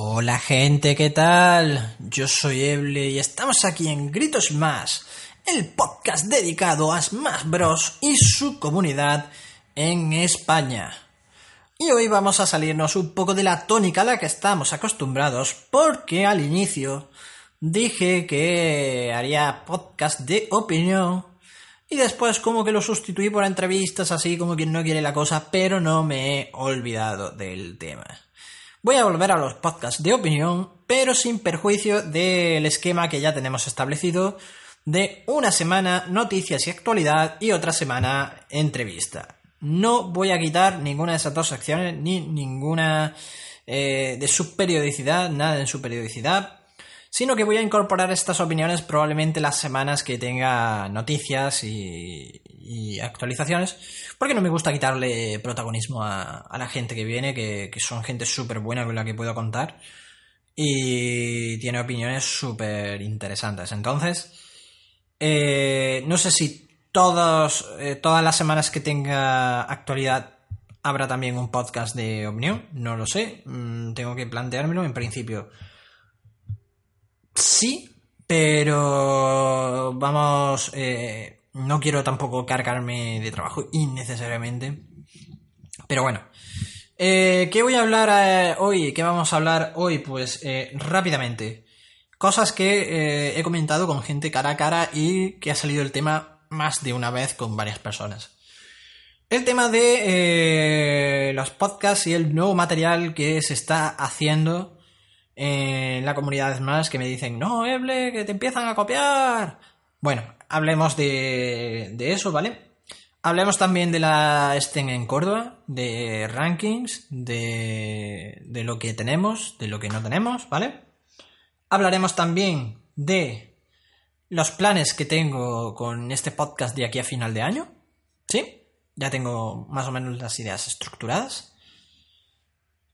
Hola gente, ¿qué tal? Yo soy Eble y estamos aquí en Gritos Más, el podcast dedicado a Smash Bros. y su comunidad en España. Y hoy vamos a salirnos un poco de la tónica a la que estamos acostumbrados porque al inicio dije que haría podcast de opinión y después como que lo sustituí por entrevistas así como quien no quiere la cosa, pero no me he olvidado del tema. Voy a volver a los podcasts de opinión, pero sin perjuicio del esquema que ya tenemos establecido de una semana noticias y actualidad y otra semana entrevista. No voy a quitar ninguna de esas dos secciones ni ninguna eh, de su periodicidad, nada en su periodicidad, sino que voy a incorporar estas opiniones probablemente las semanas que tenga noticias y, actualizaciones, porque no me gusta quitarle protagonismo a, la gente que viene, que, son gente súper buena con la que puedo contar y tiene opiniones súper interesantes. Entonces, eh, no sé si todos, eh, todas las semanas que tenga actualidad habrá también un podcast de opinión, no lo sé, mm, tengo que planteármelo en principio Sí, pero vamos, eh, no quiero tampoco cargarme de trabajo innecesariamente. Pero bueno, eh, ¿qué voy a hablar eh, hoy? ¿Qué vamos a hablar hoy? Pues rápidamente. Cosas que he comentado con gente cara a cara y que ha salido el tema más de una vez con varias personas. El tema de los podcasts y el nuevo material que se está haciendo en la comunidad más que me dicen, no, Eble, que te empiezan a copiar. Bueno, hablemos de, de eso, ¿vale? Hablemos también de la Sten en Córdoba, de rankings, de, de lo que tenemos, de lo que no tenemos, ¿vale? Hablaremos también de los planes que tengo con este podcast de aquí a final de año, ¿sí? Ya tengo más o menos las ideas estructuradas.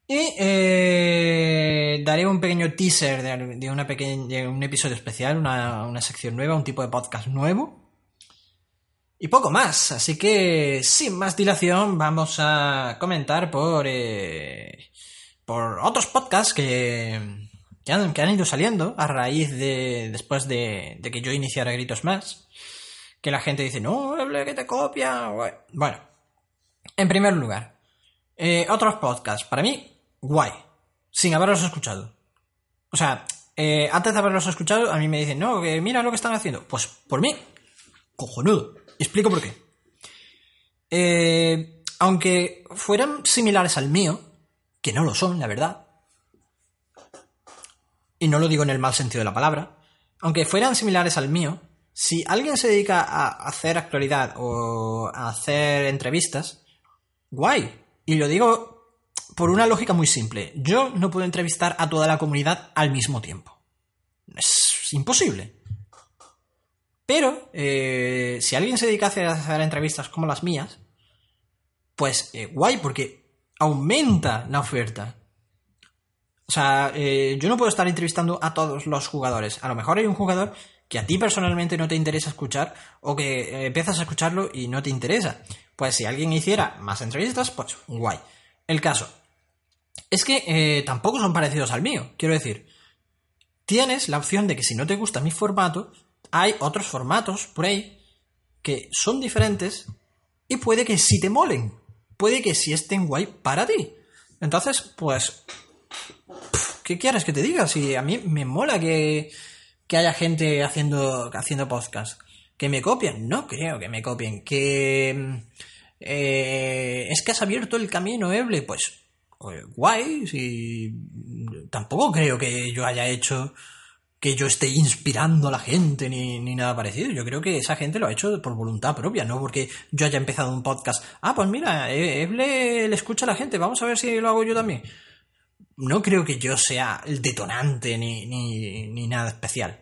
Y eh, daré un pequeño teaser de, una un episodio especial, una, sección nueva, un tipo de podcast nuevo. Y poco más, así que sin más dilación vamos a comentar por, eh, por otros podcasts que, que, han, ido saliendo a raíz de después de, que yo iniciara Gritos Más. Que la gente dice, no, que te copia. Bueno, en primer lugar, eh, otros podcasts. Para mí, guay, sin haberlos escuchado. O sea, eh, antes de haberlos escuchado, a mí me dicen, no, que mira lo que están haciendo. Pues por mí, cojonudo. explico por qué. Eh, aunque fueran similares al mío, que no lo son, la verdad, y no lo digo en el mal sentido de la palabra, aunque fueran similares al mío, si alguien se dedica a hacer actualidad o a hacer entrevistas, guay. Y lo digo por una lógica muy simple. Yo no puedo entrevistar a toda la comunidad al mismo tiempo. Es imposible. Pero, eh, si alguien se dedica a hacer, entrevistas como las mías, pues eh, guay, porque aumenta la oferta. O sea, eh, yo no puedo estar entrevistando a todos los jugadores. A lo mejor hay un jugador que a ti personalmente no te interesa escuchar o que empiezas a escucharlo y no te interesa. Pues si alguien hiciera más entrevistas, pues guay. El caso, es que eh, tampoco son parecidos al mío. Quiero decir, tienes la opción de que si no te gusta mi formato, hay otros formatos por ahí que son diferentes y puede que sí te molen. Puede que sí estén guay para ti. Entonces, pues, ¿qué quieres que te diga? Si a mí me mola que, que haya gente haciendo, haciendo podcast. ¿Que me copien? No creo que me copien. ¿Que eh, es que has abierto el camino, Eble? Pues pues, guay, si tampoco creo que yo haya hecho que yo esté inspirando a la gente ni, nada parecido. Yo creo que esa gente lo ha hecho por voluntad propia, no porque yo haya empezado un podcast. Ah, pues mira, Eble le escucha a la gente, vamos a ver si lo hago yo también. No creo que yo sea el detonante ni, ni, nada especial.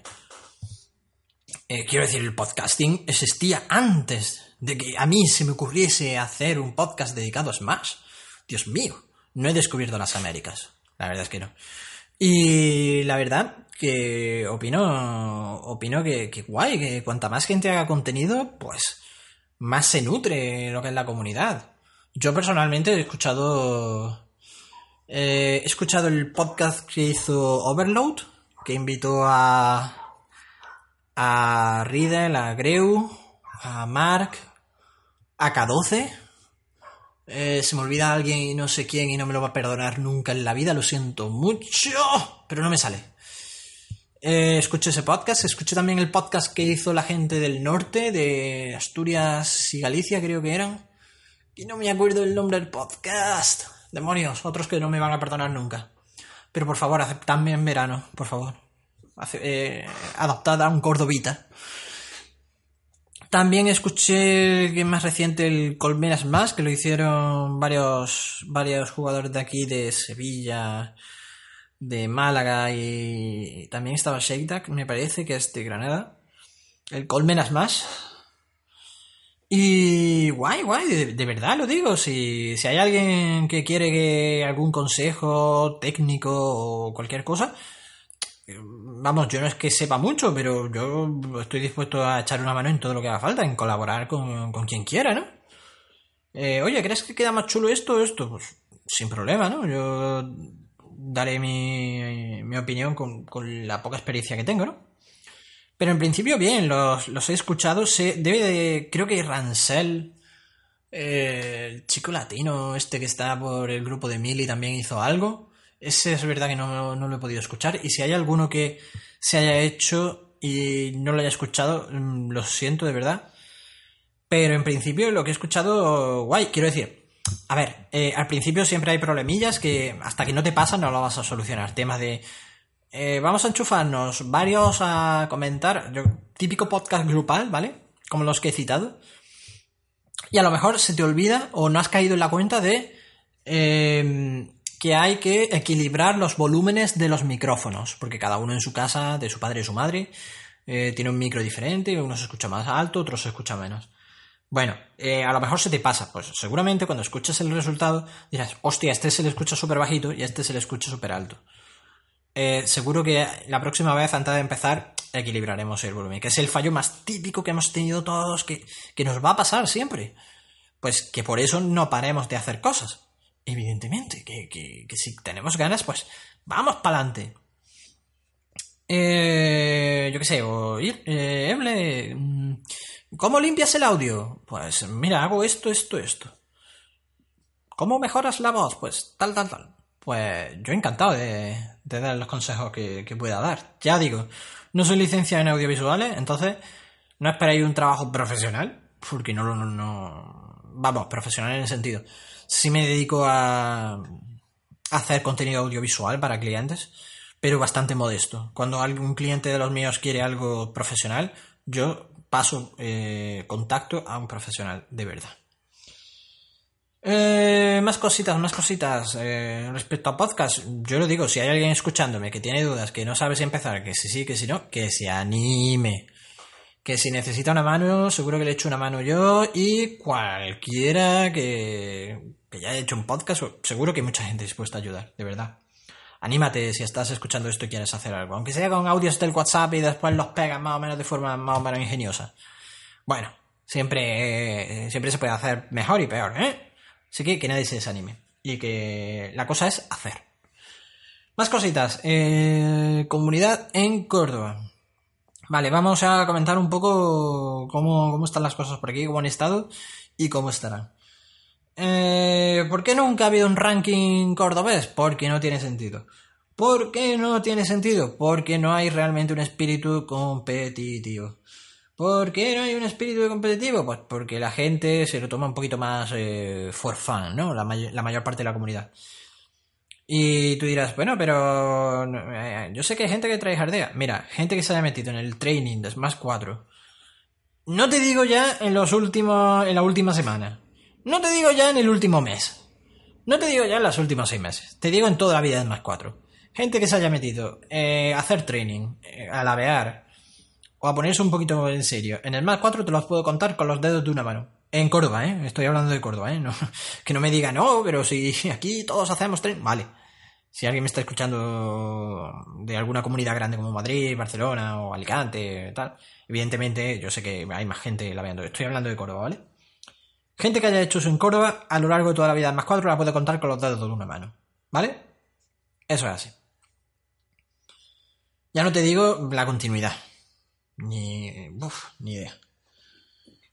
Eh, quiero decir, el podcasting existía antes de que a mí se me ocurriese hacer un podcast dedicado a Smash. Dios mío. No he descubierto las Américas. La verdad es que no. Y la verdad que opino, opino que, guay, que cuanta más gente haga contenido, pues más se nutre lo que es la comunidad. Yo personalmente he escuchado Eh, he escuchado el podcast que hizo Overload, que invitó a, a Riddle, a Greu, a Mark, a K12. Eh, se me olvida alguien y no sé quién y no me lo va a perdonar nunca en la vida, lo siento mucho, pero no me sale. Eh, escuché ese podcast, escuché también el podcast que hizo la gente del norte, de Asturias y Galicia, creo que eran. Y no me acuerdo el nombre del podcast. Demonios, otros que no me van a perdonar nunca. Pero por favor, aceptadme en verano, por favor. Eh, adaptada a un cordobita. También escuché que más reciente el Colmenas Más, que lo hicieron varios, varios jugadores de aquí, de Sevilla, de Málaga y también estaba Shake me parece que es de Granada. El Colmenas Más. Y guay, guay, de, verdad lo digo. Si, si hay alguien que quiere que algún consejo técnico o cualquier cosa, vamos, yo no es que sepa mucho, pero yo estoy dispuesto a echar una mano en todo lo que haga falta, en colaborar con, quien quiera, ¿no? Eh, oye, ¿crees que queda más chulo esto o esto? Pues sin problema, ¿no? Yo daré mi, mi opinión con, la poca experiencia que tengo, ¿no? Pero en principio, bien, los, he escuchado. Se, debe de. Creo que Rancel, eh, el chico latino, este que está por el grupo de Mili, también hizo algo. Ese es verdad que no, lo he podido escuchar. Y si hay alguno que se haya hecho y no lo haya escuchado, mm, lo siento de verdad. Pero en principio lo que he escuchado, guay, quiero decir. A ver, eh, al principio siempre hay problemillas que hasta que no te pasan no lo vas a solucionar. Temas de... Eh, vamos a enchufarnos varios a comentar. típico podcast grupal, ¿vale? Como los que he citado. Y a lo mejor se te olvida o no has caído en la cuenta de... Eh, que hay que equilibrar los volúmenes de los micrófonos, porque cada uno en su casa, de su padre y su madre, eh, tiene un micro diferente, uno se escucha más alto, otro se escucha menos. Bueno, eh, a lo mejor se te pasa, pues seguramente cuando escuches el resultado dirás, hostia, este se le escucha súper bajito y este se le escucha súper alto. Eh, seguro que la próxima vez, antes de empezar, equilibraremos el volumen, que es el fallo más típico que hemos tenido todos, que, que nos va a pasar siempre. Pues que por eso no paremos de hacer cosas. Evidentemente, que, si tenemos ganas, pues vamos para adelante. Eh, yo qué sé, oír, eh, mm, ¿cómo limpias el audio? Pues mira, hago esto, esto, esto. ¿Cómo mejoras la voz? Pues tal, tal, tal. Pues yo encantado de, dar los consejos que, pueda dar. Ya digo, no soy licenciado en audiovisuales, entonces no esperéis un trabajo profesional, porque no, no, no, vamos, profesional en el sentido sí me dedico a hacer contenido audiovisual para clientes, pero bastante modesto. Cuando algún cliente de los míos quiere algo profesional, yo paso eh, contacto a un profesional de verdad. Eh, más cositas, más cositas. Eh, respecto a podcast, yo lo digo, si hay alguien escuchándome que tiene dudas, que no sabe si empezar, que si sí, que si no, que se anime que si necesita una mano, seguro que le echo una mano yo y cualquiera que, que ya haya hecho un podcast, seguro que hay mucha gente dispuesta a ayudar, de verdad. Anímate si estás escuchando esto y quieres hacer algo, aunque sea con audios del WhatsApp y después los pegas más o menos de forma más o menos ingeniosa. Bueno, siempre, siempre se puede hacer mejor y peor, ¿eh? Así que que nadie se desanime. Y que la cosa es hacer. Más cositas. Eh, comunidad en Córdoba. Vale, vamos a comentar un poco cómo, están las cosas por aquí, cómo han estado y cómo estarán. Eh, ¿Por qué nunca ha habido un ranking cordobés? Porque no tiene sentido. ¿Por qué no tiene sentido? Porque no hay realmente un espíritu competitivo. ¿Por qué no hay un espíritu competitivo? Pues porque la gente se lo toma un poquito más eh, for fun, ¿no? La, la mayor parte de la comunidad. Y tú dirás, bueno, pero eh, yo sé que hay gente que trae jardea. Mira, gente que se haya metido en el training de Smash 4. No te digo ya en los últimos, en la última semana. No te digo ya en el último mes. No te digo ya en los últimos seis meses. Te digo en toda la vida de Smash 4. Gente que se haya metido eh, a hacer training, eh, a lavear, o a ponerse un poquito en serio. En el Smash 4 te los puedo contar con los dedos de una mano. En Córdoba, ¿eh? Estoy hablando de Córdoba, ¿eh? No, que no me diga, no, pero si aquí todos hacemos training. Vale. Si alguien me está escuchando de alguna comunidad grande como Madrid, Barcelona o Alicante, tal, evidentemente yo sé que hay más gente laveando. Estoy hablando de Córdoba, ¿vale? Gente que haya hecho eso en Córdoba a lo largo de toda la vida más cuatro la puedo contar con los dedos de una mano. ¿Vale? Eso es así. Ya no te digo la continuidad. Ni. Ni idea.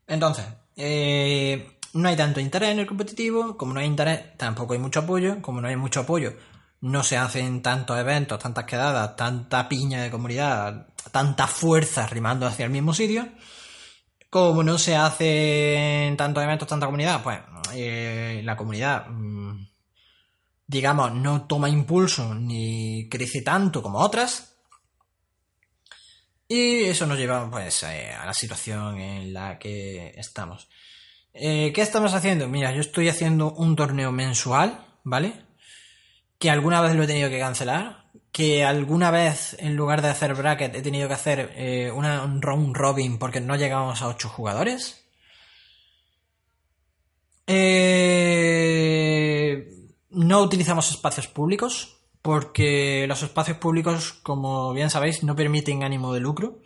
Entonces, eh, no hay tanto interés en el competitivo. Como no hay interés, tampoco hay mucho apoyo. Como no hay mucho apoyo, no se hacen tantos eventos, tantas quedadas, tanta piña de comunidad, tanta fuerza rimando hacia el mismo sitio. Como no se hacen tantos eventos, tanta comunidad, pues eh, la comunidad, mm, digamos, no toma impulso ni crece tanto como otras. Y eso nos lleva pues eh, a la situación en la que estamos. Eh, ¿Qué estamos haciendo? Mira, yo estoy haciendo un torneo mensual, ¿vale? Que alguna vez lo he tenido que cancelar, que alguna vez en lugar de hacer bracket he tenido que hacer eh, un round robin porque no llegamos a 8 jugadores. Eh, no utilizamos espacios públicos porque los espacios públicos, como bien sabéis, no permiten ánimo de lucro.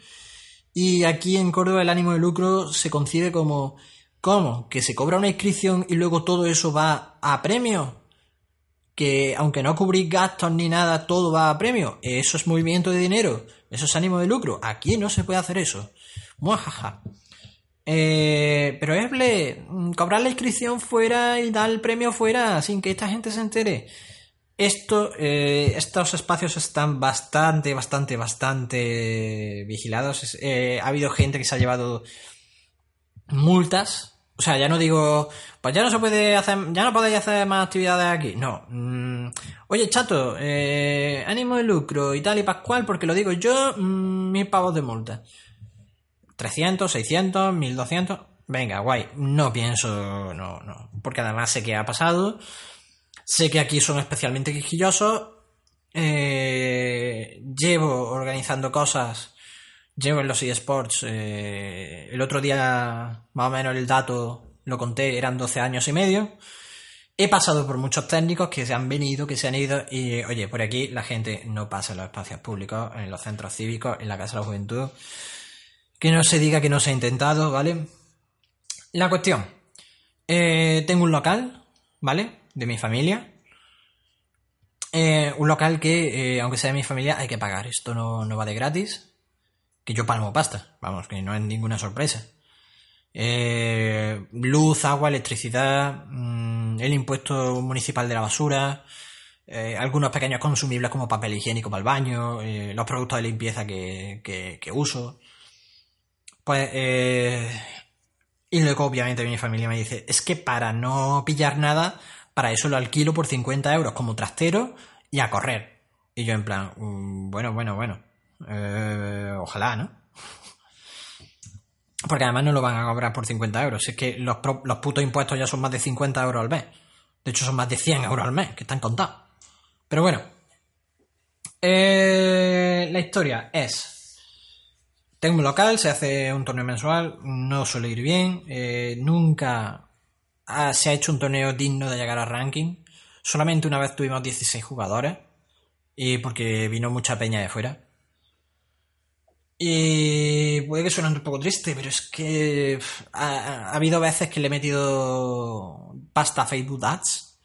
Y aquí en Córdoba el ánimo de lucro se concibe como ¿cómo? Que se cobra una inscripción y luego todo eso va a premio que aunque no cubrís gastos ni nada, todo va a premio. Eso es movimiento de dinero, eso es ánimo de lucro. Aquí no se puede hacer eso. Muajaja. Eh, pero es mm, cobrar la inscripción fuera y dar el premio fuera sin que esta gente se entere. Esto, eh, estos espacios están bastante, bastante, bastante vigilados. Eh, ha habido gente que se ha llevado multas o sea, ya no digo, pues ya no se puede hacer, ya no podéis hacer más actividades aquí. No. Mm, oye, chato, eh, ánimo de lucro y tal y pascual, porque lo digo yo, mm, mil pavos de multa. 300, 600, 1200. Venga, guay. No pienso, no, no. Porque además sé que ha pasado. Sé que aquí son especialmente quisquillosos. Eh, llevo organizando cosas llevo en los eSports. Eh, el otro día, más o menos el dato lo conté, eran 12 años y medio. He pasado por muchos técnicos que se han venido, que se han ido, y oye, por aquí la gente no pasa en los espacios públicos, en los centros cívicos, en la Casa de la Juventud. Que no se diga que no se ha intentado, ¿vale? La cuestión. Eh, tengo un local, ¿vale? De mi familia. Eh, un local que, aunque sea de mi familia, hay que pagar. Esto no, no va de gratis que yo palmo pasta, vamos, que no es ninguna sorpresa. Eh, luz, agua, electricidad, mm, el impuesto municipal de la basura, eh, algunos pequeños consumibles como papel higiénico para el baño, eh, los productos de limpieza que, que, uso. Pues, y luego obviamente mi familia me dice, es que para no pillar nada, para eso lo alquilo por 50 euros como trastero y a correr. Y yo en plan, mm, bueno, bueno, bueno. Eh, ojalá, ¿no? Porque además no lo van a cobrar por 50 euros. Es que los, los putos impuestos ya son más de 50 euros al mes. De hecho, son más de 100 euros al mes, que están contados. Pero bueno. Eh, la historia es... Tengo un local, se hace un torneo mensual, no suele ir bien. Eh, nunca se ha hecho un torneo digno de llegar al ranking. Solamente una vez tuvimos 16 jugadores. Y porque vino mucha peña de fuera. Y puede que suene un poco triste, pero es que ha, habido veces que le he metido pasta a Facebook Ads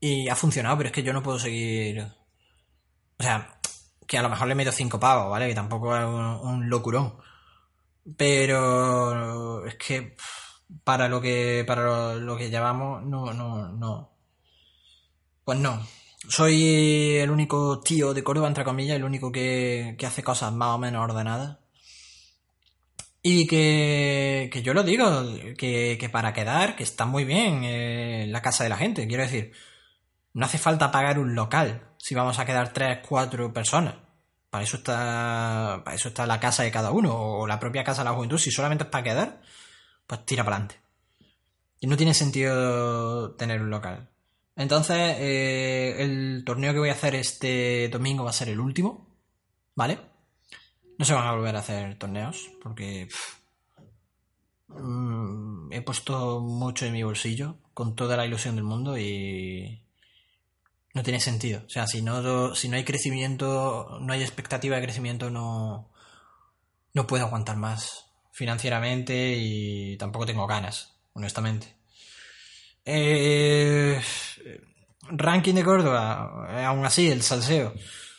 y ha funcionado, pero es que yo no puedo seguir. O sea, que a lo mejor le meto cinco pavos, ¿vale? Que tampoco es un, locurón. Pero es que para lo que para lo, que llevamos, no, no, no. Pues no. Soy el único tío de Córdoba, entre comillas, el único que, que hace cosas más o menos ordenadas. Y que, que, yo lo digo, que, que, para quedar, que está muy bien eh, la casa de la gente. Quiero decir, no hace falta pagar un local si vamos a quedar tres, cuatro personas. Para eso está, para eso está la casa de cada uno o la propia casa de la juventud. Si solamente es para quedar, pues tira para adelante. Y no tiene sentido tener un local. Entonces, eh, el torneo que voy a hacer este domingo va a ser el último, ¿vale? No se van a volver a hacer torneos porque mm, he puesto mucho en mi bolsillo con toda la ilusión del mundo y no tiene sentido. O sea, si no, si no hay crecimiento, no hay expectativa de crecimiento, no, no puedo aguantar más financieramente y tampoco tengo ganas, honestamente. Eh, ranking de Córdoba, eh, aún así, el salseo.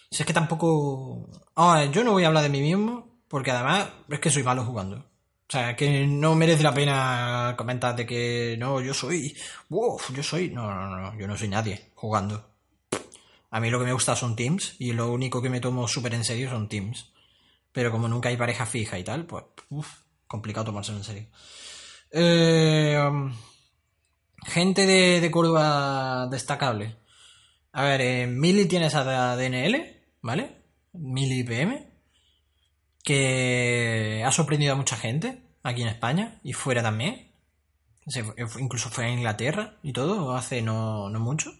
Si es que tampoco... Ah, yo no voy a hablar de mí mismo, porque además es que soy malo jugando. O sea, que no merece la pena comentar de que no, yo soy... Uf, yo soy... No, no, no, yo no soy nadie jugando. A mí lo que me gusta son teams y lo único que me tomo súper en serio son teams. Pero como nunca hay pareja fija y tal, pues complicado tomárselo en serio. Eh, um, gente de, de, Córdoba destacable. A ver, eh, Mili tienes a DNL, ¿vale? Mili PM, que ha sorprendido a mucha gente aquí en España y fuera también. incluso fue a Inglaterra y todo, hace no, no mucho.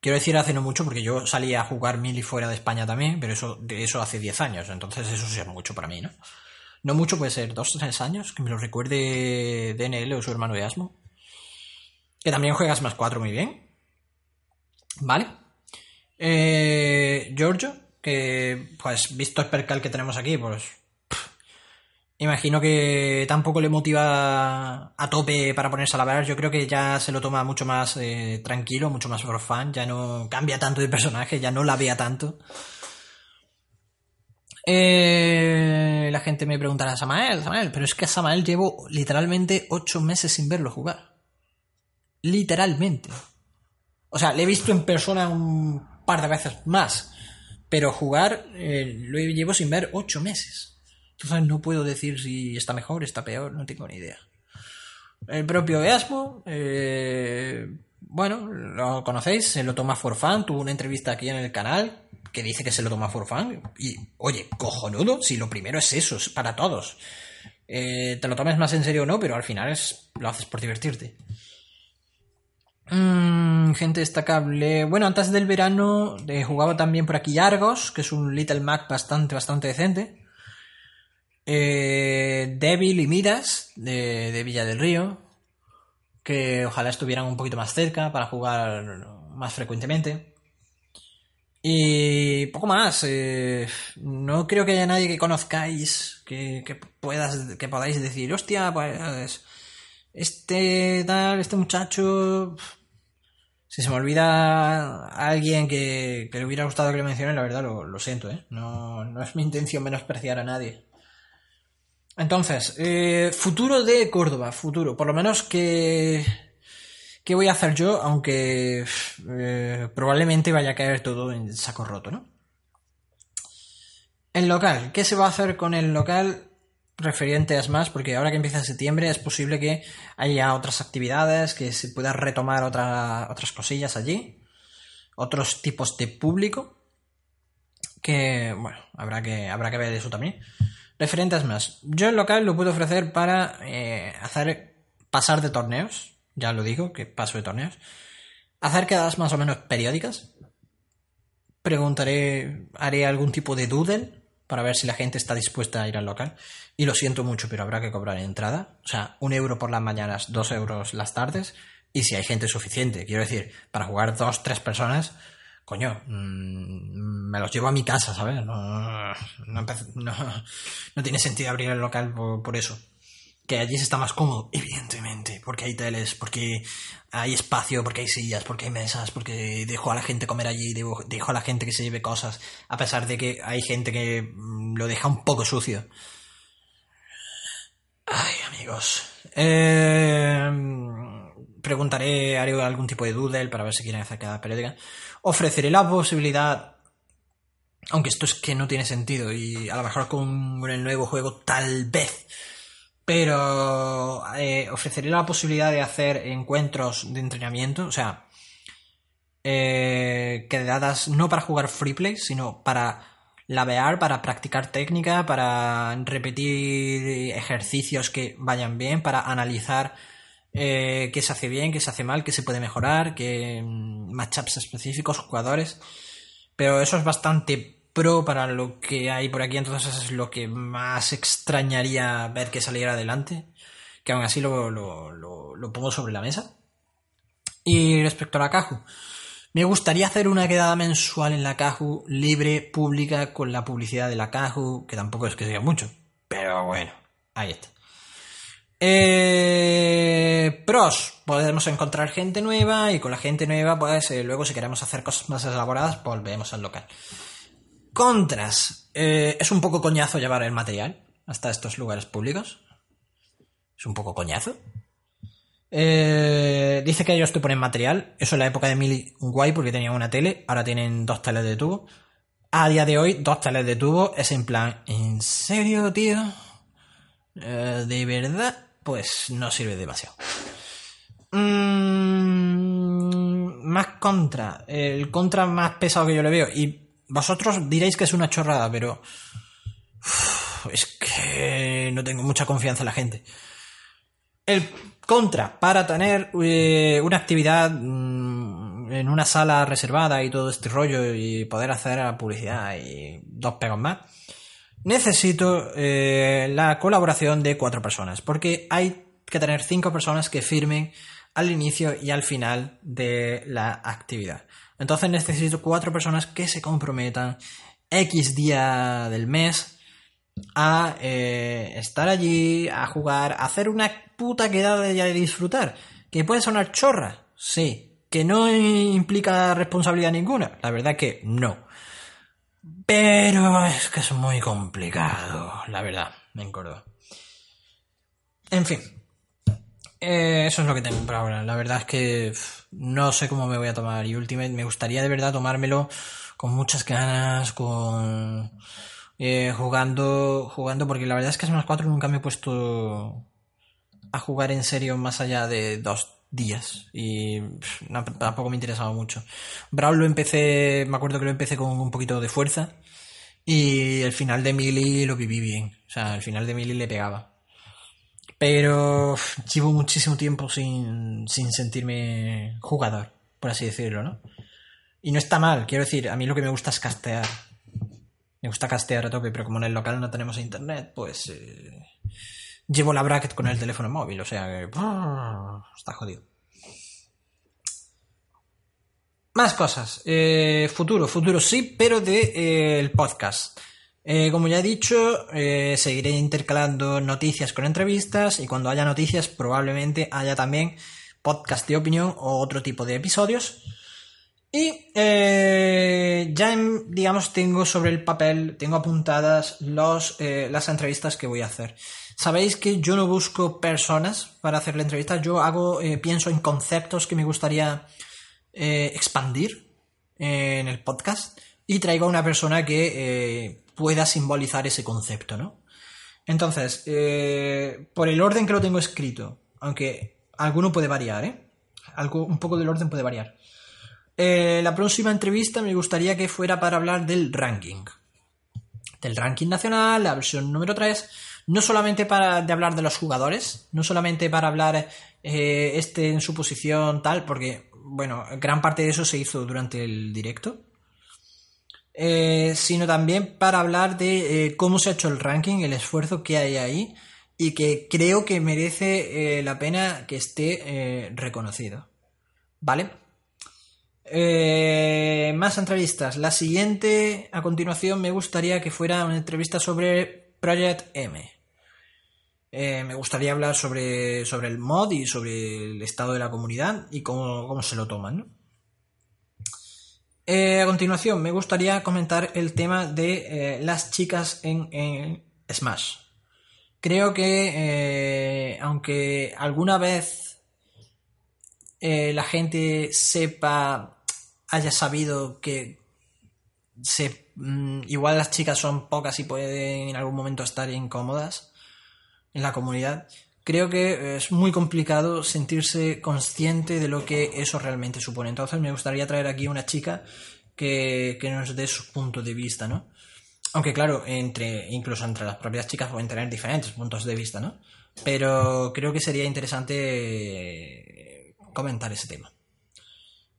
Quiero decir hace no mucho porque yo salí a jugar Mili fuera de España también, pero eso, de eso hace 10 años, entonces eso sí es mucho para mí, ¿no? No mucho, puede ser dos o tres años, que me lo recuerde DNL o su hermano Asmo. Que también juegas más 4 muy bien. ¿Vale? Eh, Giorgio, que pues visto el percal que tenemos aquí, pues imagino que tampoco le motiva a tope para ponerse a lavar. Yo creo que ya se lo toma mucho más eh, tranquilo, mucho más for. Ya no cambia tanto de personaje, ya no la vea tanto. Eh, la gente me preguntará, Samael, Samael, pero es que a Samael llevo literalmente ocho meses sin verlo jugar. Literalmente. O sea, le he visto en persona un par de veces más. Pero jugar eh, lo llevo sin ver ocho meses. Entonces no puedo decir si está mejor, está peor, no tengo ni idea. El propio Easmo, eh, bueno, lo conocéis, se lo toma for fun, tuvo una entrevista aquí en el canal, que dice que se lo toma for fun. Y, oye, cojonudo, si lo primero es eso, es para todos. Eh, te lo tomes más en serio o no, pero al final es, lo haces por divertirte. Mm, gente destacable. Bueno, antes del verano eh, jugaba también por aquí Argos, que es un Little Mac bastante, bastante decente. Eh, Devil y Midas, de, Villa del Río, que ojalá estuvieran un poquito más cerca para jugar más frecuentemente. Y poco más. Eh, no creo que haya nadie que conozcáis que, puedas, que podáis decir, hostia, pues este tal, este muchacho. Si se me olvida alguien que, le hubiera gustado que le mencione, la verdad lo, siento, ¿eh? No, no, es mi intención menospreciar a nadie. Entonces, eh, futuro de Córdoba, futuro. Por lo menos que ¿Qué voy a hacer yo? Aunque eh, probablemente vaya a caer todo en saco roto, ¿no? El local. ¿Qué se va a hacer con el local referente a más? Porque ahora que empieza septiembre es posible que haya otras actividades, que se pueda retomar otras cosillas allí, otros tipos de público, que, bueno, habrá que, habrá que ver eso también. Referente a más. Yo el local lo puedo ofrecer para eh, hacer pasar de torneos, ya lo digo, que paso de torneos. Hacer quedadas más o menos periódicas. Preguntaré, haré algún tipo de doodle para ver si la gente está dispuesta a ir al local. Y lo siento mucho, pero habrá que cobrar entrada. O sea, un euro por las mañanas, dos euros las tardes. Y si hay gente suficiente, quiero decir, para jugar dos, tres personas, coño, mm, me los llevo a mi casa, ¿sabes? No, no, tiene sentido abrir el local por eso que allí se está más cómodo, evidentemente, porque hay teles, porque hay espacio, porque hay sillas, porque hay mesas, porque dejo a la gente comer allí, dejo, a la gente que se lleve cosas, a pesar de que hay gente que mm, lo deja un poco sucio. Ay, amigos. Eh, preguntaré, haré algún tipo de doodle para ver si quieren hacer cada periódica. Ofreceré la posibilidad aunque esto es que no tiene sentido y a lo mejor con el nuevo juego tal vez pero eh, ofreceré la posibilidad de hacer encuentros de entrenamiento, o sea, eh, quedadas no para jugar free play, sino para lavear, para practicar técnica, para repetir ejercicios que vayan bien, para analizar eh, qué se hace bien, qué se hace mal, qué se puede mejorar, qué mm, matchups específicos, jugadores. Pero eso es bastante pro para lo que hay por aquí, entonces es lo que más extrañaría ver que saliera adelante, que aún así lo, lo, pongo sobre la mesa. Y respecto a la Caju, me gustaría hacer una quedada mensual en la Caju, libre, pública, con la publicidad de la Caju, que tampoco es que sea mucho, pero bueno, ahí está. Eh, pros, podemos encontrar gente nueva y con la gente nueva, pues eh, luego si queremos hacer cosas más elaboradas, volvemos al local. Contras, eh, es un poco coñazo llevar el material hasta estos lugares públicos. Es un poco coñazo. dice que ellos te ponen material. Eso en la época de Mili, guay porque tenían una tele. Ahora tienen dos teles de tubo. A día de hoy, dos teles de tubo es en plan, ¿en serio, tío? ¿De verdad? pues no sirve demasiado. Mm, más contra. El contra más pesado que yo le veo. Y vosotros diréis que es una chorrada, pero... es que no tengo mucha confianza en la gente. El contra, para tener eh, una actividad mm, en una sala reservada y todo este rollo y poder hacer la publicidad y dos pegos más necesito eh, la colaboración de cuatro personas, porque hay que tener cinco personas que firmen al inicio y al final de la actividad. Entonces necesito cuatro personas que se comprometan X día del mes a eh, estar allí, a jugar, a hacer una puta quedada a disfrutar. Que puede sonar chorra, sí. Que no implica responsabilidad ninguna. La verdad que no. Pero es que es muy complicado, la verdad, me acuerdo. En fin, eh, eso es lo que tengo por ahora. La verdad es que no sé cómo me voy a tomar y Ultimate me gustaría de verdad tomármelo con muchas ganas, con eh, jugando, jugando, porque la verdad es que Smash 4 nunca me he puesto a jugar en serio más allá de dos días y tampoco me interesaba mucho. Brawl lo empecé, me acuerdo que lo empecé con un poquito de fuerza y el final de Mili lo viví bien. O sea, el final de Mili le pegaba. Pero llevo muchísimo tiempo sin, sin sentirme jugador, por así decirlo, ¿no? Y no está mal, quiero decir, a mí lo que me gusta es castear. Me gusta castear a tope, pero como en el local no tenemos internet, pues... Eh, llevo la bracket con el teléfono móvil, o sea que... Está jodido. Más cosas. Eh, futuro, futuro sí, pero de eh, podcast. Eh, como ya he dicho, seguiré intercalando noticias con entrevistas y cuando haya noticias probablemente haya también podcast de opinión o otro tipo de episodios. Y ya, digamos, tengo sobre el papel, tengo apuntadas los, las entrevistas que voy a hacer. Sabéis que yo no busco personas para hacer la entrevista, yo hago, eh, pienso en conceptos que me gustaría eh, expandir en el podcast y traigo a una persona que eh, pueda simbolizar ese concepto, ¿no? Entonces, por el orden que lo tengo escrito, aunque alguno puede variar, ¿eh? Algo, un poco del orden puede variar. la próxima entrevista me gustaría que fuera para hablar del ranking. Del ranking nacional, la versión número 3 no solamente para hablar de los jugadores, no solamente para hablar eh, este en su posición tal, porque, bueno, gran parte de eso se hizo durante el directo, eh, sino también para hablar de eh, cómo se ha hecho el ranking, el esfuerzo que hay ahí y que creo que merece la pena que esté reconocido. ¿Vale? más entrevistas. La siguiente, a continuación, me gustaría que fuera una entrevista sobre Project M. Eh, me gustaría hablar sobre, sobre el mod y sobre el estado de la comunidad y cómo, se lo toman. Eh, a continuación, me gustaría comentar el tema de eh, las chicas en, Smash. Creo que, aunque alguna vez la gente sepa, haya sabido que se, mm, igual las chicas son pocas y pueden en algún momento estar incómodas, en la comunidad, creo que es muy complicado sentirse consciente de lo que eso realmente supone. Entonces me gustaría traer aquí una chica que, nos dé su punto de vista, ¿no? Aunque claro, entre, incluso entre las propias chicas pueden tener diferentes puntos de vista, ¿no? Pero creo que sería interesante comentar ese tema.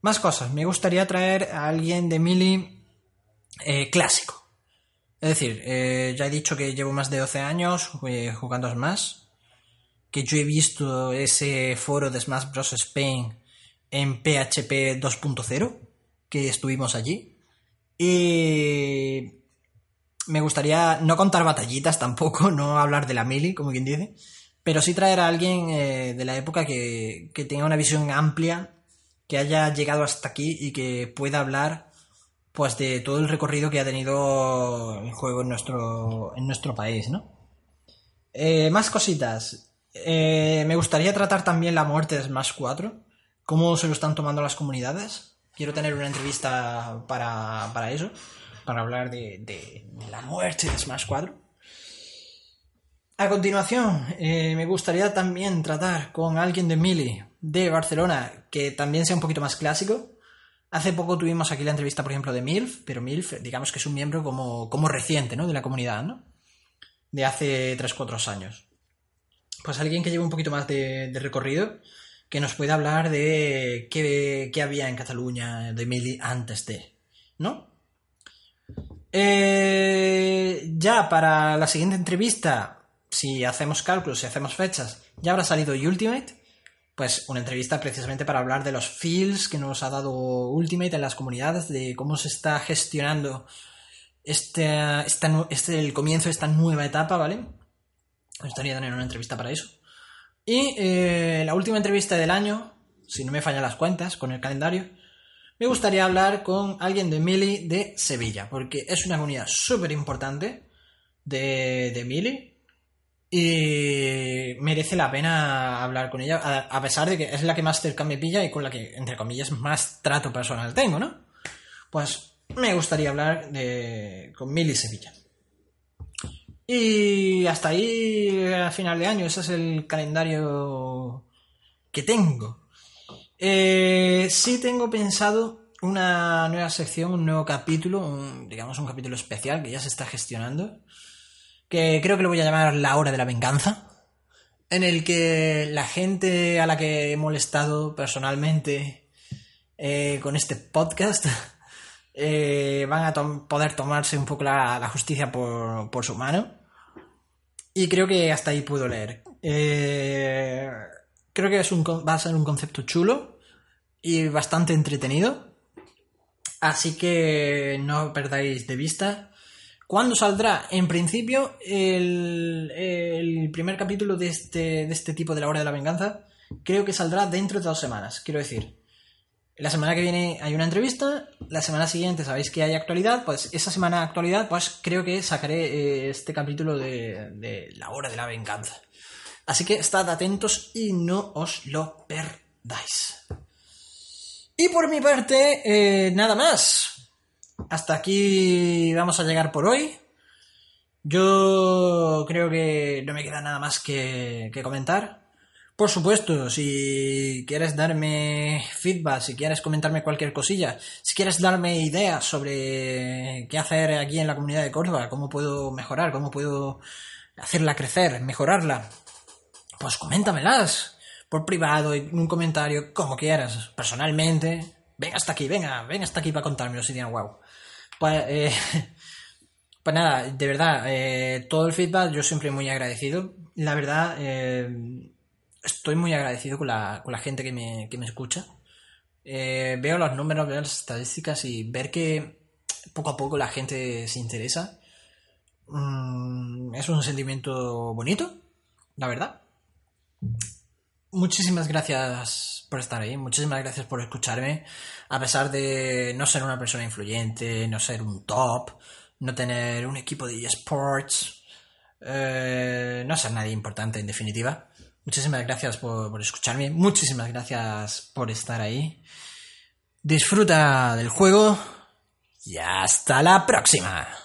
Más cosas. Me gustaría traer a alguien de Mili eh, clásico. Es decir, eh, ya he dicho que llevo más de 12 años eh, jugando Smash, que yo he visto ese foro de Smash Bros. Spain en PHP 2.0, que estuvimos allí. Y me gustaría no contar batallitas tampoco, no hablar de la mili, como quien dice, pero sí traer a alguien eh, de la época que, que tenga una visión amplia, que haya llegado hasta aquí y que pueda hablar pues de todo el recorrido que ha tenido el juego en nuestro, en nuestro país, ¿no? Eh, más cositas. Eh, me gustaría tratar también la muerte de Smash 4. ¿Cómo se lo están tomando las comunidades? Quiero tener una entrevista para, para eso, para hablar de, de, la muerte de Smash 4. A continuación, eh, me gustaría también tratar con alguien de Mili, de Barcelona, que también sea un poquito más clásico. Hace poco tuvimos aquí la entrevista, por ejemplo, de MILF, pero MILF, digamos que es un miembro como, como reciente, ¿no? De la comunidad, ¿no? De hace 3-4 años. Pues alguien que lleve un poquito más de, recorrido, que nos pueda hablar de qué, había en Cataluña de Mili antes de, ¿no? Eh, ya para la siguiente entrevista, si hacemos cálculos, si hacemos fechas, ya habrá salido Ultimate pues una entrevista precisamente para hablar de los feels que nos ha dado Ultimate en las comunidades, de cómo se está gestionando este, este el comienzo de esta nueva etapa, ¿vale? Me gustaría tener una entrevista para eso. Y eh, la última entrevista del año, si no me fallan las cuentas con el calendario, me gustaría hablar con alguien de Mili de Sevilla, porque es una comunidad súper importante de, de Mili, y merece la pena hablar con ella, a, pesar de que es la que más cerca me pilla y con la que, entre comillas, más trato personal tengo, ¿no? Pues me gustaría hablar de, con Mili Sevilla. Y hasta ahí, a final de año, ese es el calendario que tengo. Eh, sí tengo pensado una nueva sección, un nuevo capítulo, digamos un capítulo especial que ya se está gestionando que creo que lo voy a llamar La Hora de la Venganza, en el que la gente a la que he molestado personalmente eh, con este podcast eh, van a poder tomarse un poco la, justicia por, su mano. Y creo que hasta ahí puedo leer. Eh, creo que es un, va a ser un concepto chulo y bastante entretenido. Así que no perdáis de vista ¿Cuándo saldrá? En principio, el, primer capítulo de este, de este tipo de la hora de la venganza creo que saldrá dentro de dos semanas. Quiero decir, la semana que viene hay una entrevista, la semana siguiente sabéis que hay actualidad, pues esa semana actualidad, pues creo que sacaré eh, este capítulo de, la hora de la venganza. Así que estad atentos y no os lo perdáis. Y por mi parte, eh, nada más hasta aquí vamos a llegar por hoy. Yo creo que no me queda nada más que, comentar. Por supuesto, si quieres darme feedback, si quieres comentarme cualquier cosilla, si quieres darme ideas sobre qué hacer aquí en la comunidad de Córdoba, cómo puedo mejorar, cómo puedo hacerla crecer, mejorarla, pues coméntamelas por privado, en un comentario, como quieras, personalmente. Venga hasta aquí, venga, venga hasta aquí para contármelo si tienes wow. Pues, pues nada, de verdad, eh, todo el feedback yo siempre muy agradecido. La verdad, eh, estoy muy agradecido con la, con la gente que me, que me escucha. veo los números, veo las estadísticas y ver que poco a poco la gente se interesa. Mm, es un sentimiento bonito, la verdad. Muchísimas gracias por estar ahí, muchísimas gracias por escucharme, a pesar de no ser una persona influyente, no ser un top, no tener un equipo de eSports, eh, no ser nadie importante en definitiva. Muchísimas gracias por, escucharme, muchísimas gracias por estar ahí. Disfruta del juego y hasta la próxima.